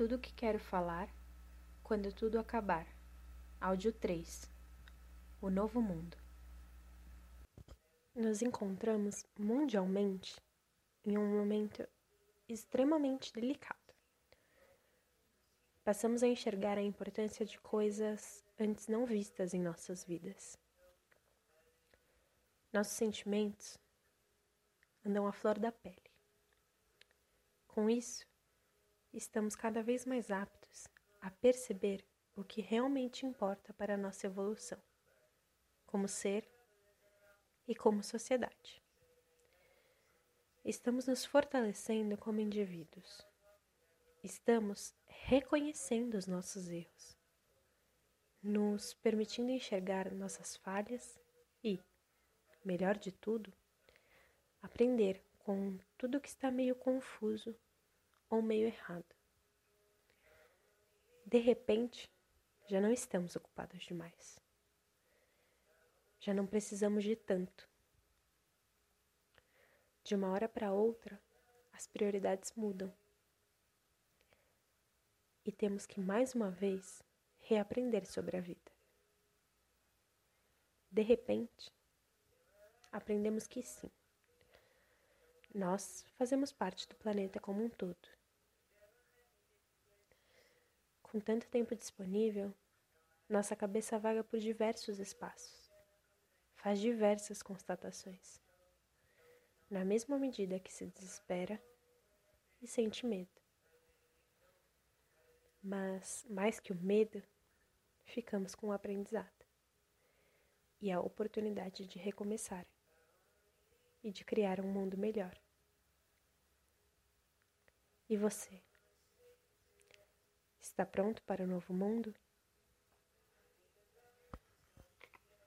Tudo o que quero falar quando tudo acabar. Áudio 3 O Novo Mundo. Nos encontramos mundialmente em um momento extremamente delicado. Passamos a enxergar a importância de coisas antes não vistas em nossas vidas. Nossos sentimentos andam à flor da pele. Com isso, estamos cada vez mais aptos a perceber o que realmente importa para a nossa evolução, como ser e como sociedade. Estamos nos fortalecendo como indivíduos. Estamos reconhecendo os nossos erros, nos permitindo enxergar nossas falhas e, melhor de tudo, aprender com tudo que está meio confuso ou meio errado. De repente, já não estamos ocupados demais. Já não precisamos de tanto. De uma hora para outra, as prioridades mudam. E temos que mais uma vez reaprender sobre a vida. De repente, aprendemos que sim, nós fazemos parte do planeta como um todo. Com tanto tempo disponível, nossa cabeça vaga por diversos espaços, faz diversas constatações, na mesma medida que se desespera e sente medo. Mas, mais que o medo, ficamos com o aprendizado e a oportunidade de recomeçar e de criar um mundo melhor. E você? Está pronto para o novo mundo?